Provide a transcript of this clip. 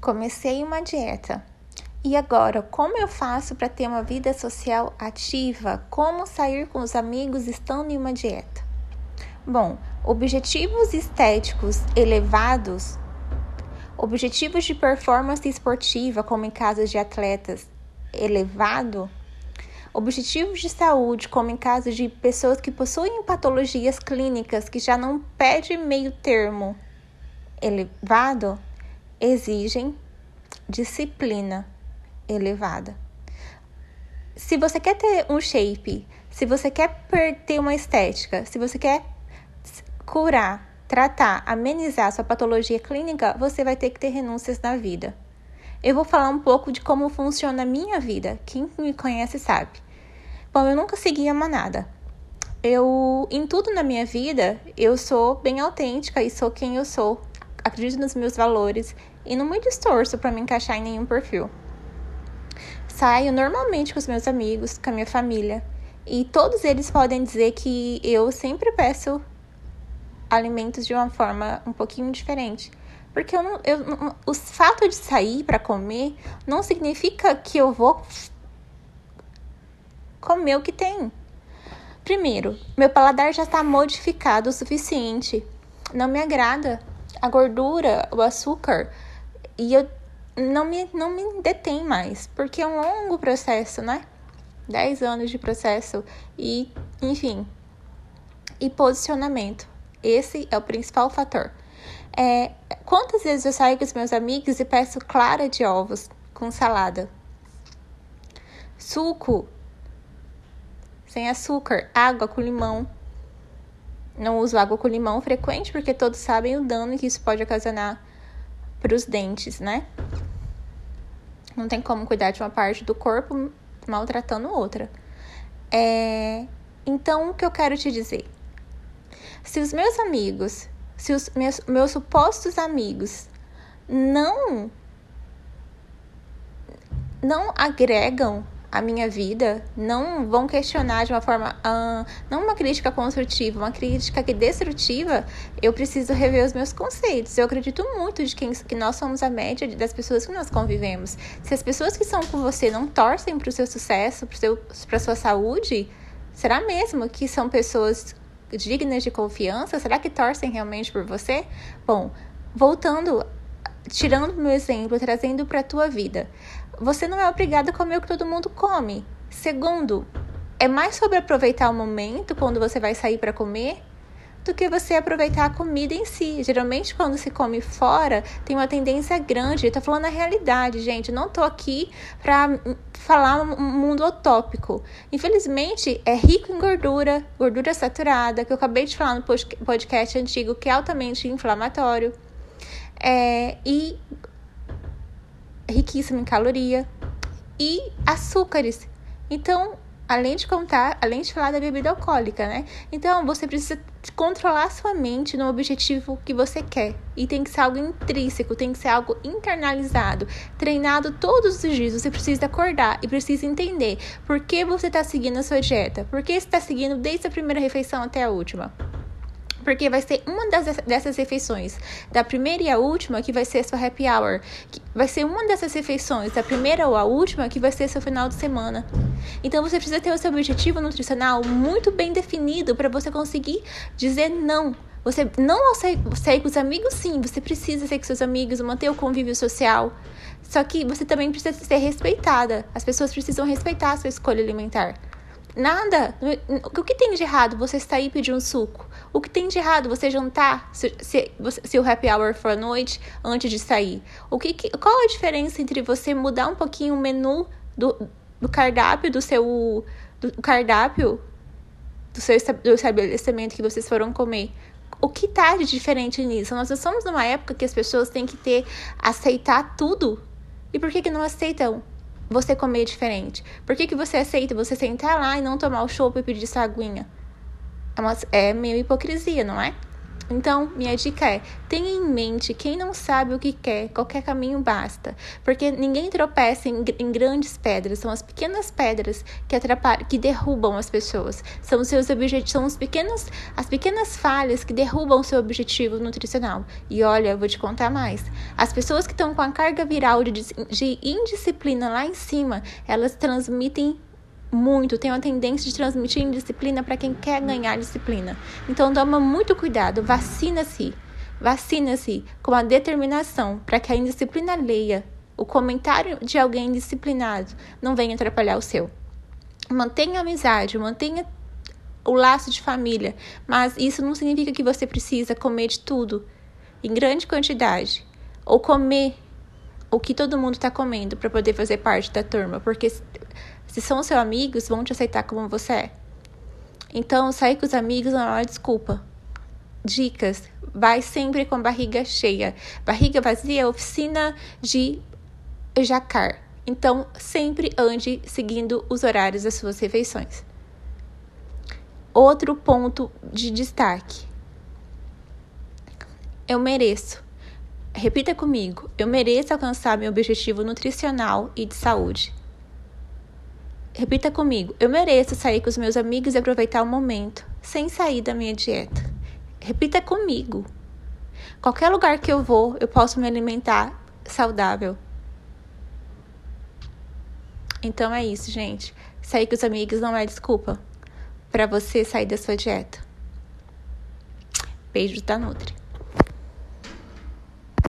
Comecei uma dieta. E agora, como eu faço para ter uma vida social ativa? Como sair com os amigos estando em uma dieta? Bom, objetivos estéticos elevados, objetivos de performance esportiva, como em casos de atletas, elevado, objetivos de saúde, como em casos de pessoas que possuem patologias clínicas que já não pede meio termo elevado, exigem disciplina elevada. Se você quer ter um shape, se você quer ter uma estética, se você quer curar, tratar, amenizar sua patologia clínica, você vai ter que ter renúncias na vida. Eu vou falar um pouco de como funciona a minha vida. Quem me conhece sabe. Bom, eu nunca segui a manada. Eu, em tudo na minha vida, eu sou bem autêntica e sou quem eu sou acredito nos meus valores e não me distorço para me encaixar em nenhum perfil. Saio normalmente com os meus amigos, com a minha família, e todos eles podem dizer que eu sempre peço alimentos de uma forma um pouquinho diferente. Porque eu não, eu, o fato de sair para comer não significa que eu vou comer o que tem. Primeiro, meu paladar já está modificado o suficiente. Não me agrada a gordura, o açúcar, e eu não me, não me detém mais, porque é um longo processo, né? 10 anos de processo e, enfim, e posicionamento. Esse é o principal fator. É, quantas vezes eu saio com os meus amigos e peço clara de ovos com salada? Suco sem açúcar, água com limão. Não uso água com limão frequente porque todos sabem o dano que isso pode ocasionar para os dentes, né? Não tem como cuidar de uma parte do corpo maltratando outra. É... Então, o que eu quero te dizer? Se os meus amigos, se os meus, meus supostos amigos não não agregam a minha vida, não vão questionar de uma forma, uh, não uma crítica construtiva, uma crítica que destrutiva, eu preciso rever os meus conceitos. Eu acredito muito de quem, que nós somos a média das pessoas que nós convivemos. Se as pessoas que são com você não torcem para o seu sucesso, para a sua saúde, será mesmo que são pessoas dignas de confiança? Será que torcem realmente por você? Bom, voltando tirando meu exemplo, trazendo para a tua vida. Você não é obrigado a comer o que todo mundo come. Segundo, é mais sobre aproveitar o momento quando você vai sair para comer do que você aproveitar a comida em si. Geralmente, quando se come fora, tem uma tendência grande. Eu falando a realidade, gente. Não tô aqui para falar um mundo utópico. Infelizmente, é rico em gordura, gordura saturada, que eu acabei de falar no podcast antigo, que é altamente inflamatório. É, e riquíssimo em caloria e açúcares. Então, além de contar, além de falar da bebida alcoólica, né? Então, você precisa controlar sua mente no objetivo que você quer. E tem que ser algo intrínseco, tem que ser algo internalizado, treinado todos os dias. Você precisa acordar e precisa entender por que você está seguindo a sua dieta, por que você está seguindo desde a primeira refeição até a última porque vai ser uma das, dessas refeições, da primeira e a última, que vai ser sua happy hour. Vai ser uma dessas refeições, da primeira ou a última, que vai ser seu final de semana. Então você precisa ter o seu objetivo nutricional muito bem definido para você conseguir dizer não. Você não sair com os amigos, sim, você precisa sair com seus amigos, manter o convívio social. Só que você também precisa ser respeitada. As pessoas precisam respeitar a sua escolha alimentar. Nada. O que tem de errado você sair e pedir um suco? O que tem de errado você jantar se, se, se o happy hour for à noite antes de sair? O que, qual a diferença entre você mudar um pouquinho o menu do, do cardápio do seu do cardápio do seu do estabelecimento que vocês foram comer? O que tá de diferente nisso? Nós estamos numa época que as pessoas têm que ter aceitar tudo. E por que que não aceitam? Você comer diferente? Por que, que você aceita você sentar lá e não tomar o chopp e pedir sua aguinha? É, uma, é meio hipocrisia, não é? Então, minha dica é: tenha em mente, quem não sabe o que quer, qualquer caminho basta. Porque ninguém tropeça em, em grandes pedras, são as pequenas pedras que atrapalham, que derrubam as pessoas. São os seus objetivos, são os pequenos, as pequenas falhas que derrubam o seu objetivo nutricional. E olha, eu vou te contar mais. As pessoas que estão com a carga viral de, de indisciplina lá em cima, elas transmitem muito, tem uma tendência de transmitir indisciplina para quem quer ganhar disciplina. Então toma muito cuidado, vacina-se. Vacina-se com a determinação para que a indisciplina alheia, o comentário de alguém disciplinado, não venha atrapalhar o seu. Mantenha a amizade, mantenha o laço de família, mas isso não significa que você precisa comer de tudo em grande quantidade ou comer o que todo mundo está comendo para poder fazer parte da turma, porque se são seus amigos, vão te aceitar como você é. Então, sair com os amigos não é uma desculpa. Dicas: vai sempre com barriga cheia. Barriga vazia é oficina de jacar. Então, sempre ande seguindo os horários das suas refeições. Outro ponto de destaque. Eu mereço. Repita comigo. Eu mereço alcançar meu objetivo nutricional e de saúde. Repita comigo. Eu mereço sair com os meus amigos e aproveitar o momento, sem sair da minha dieta. Repita comigo. Qualquer lugar que eu vou, eu posso me alimentar saudável. Então é isso, gente. Sair com os amigos não é desculpa para você sair da sua dieta. Beijo da Nutri.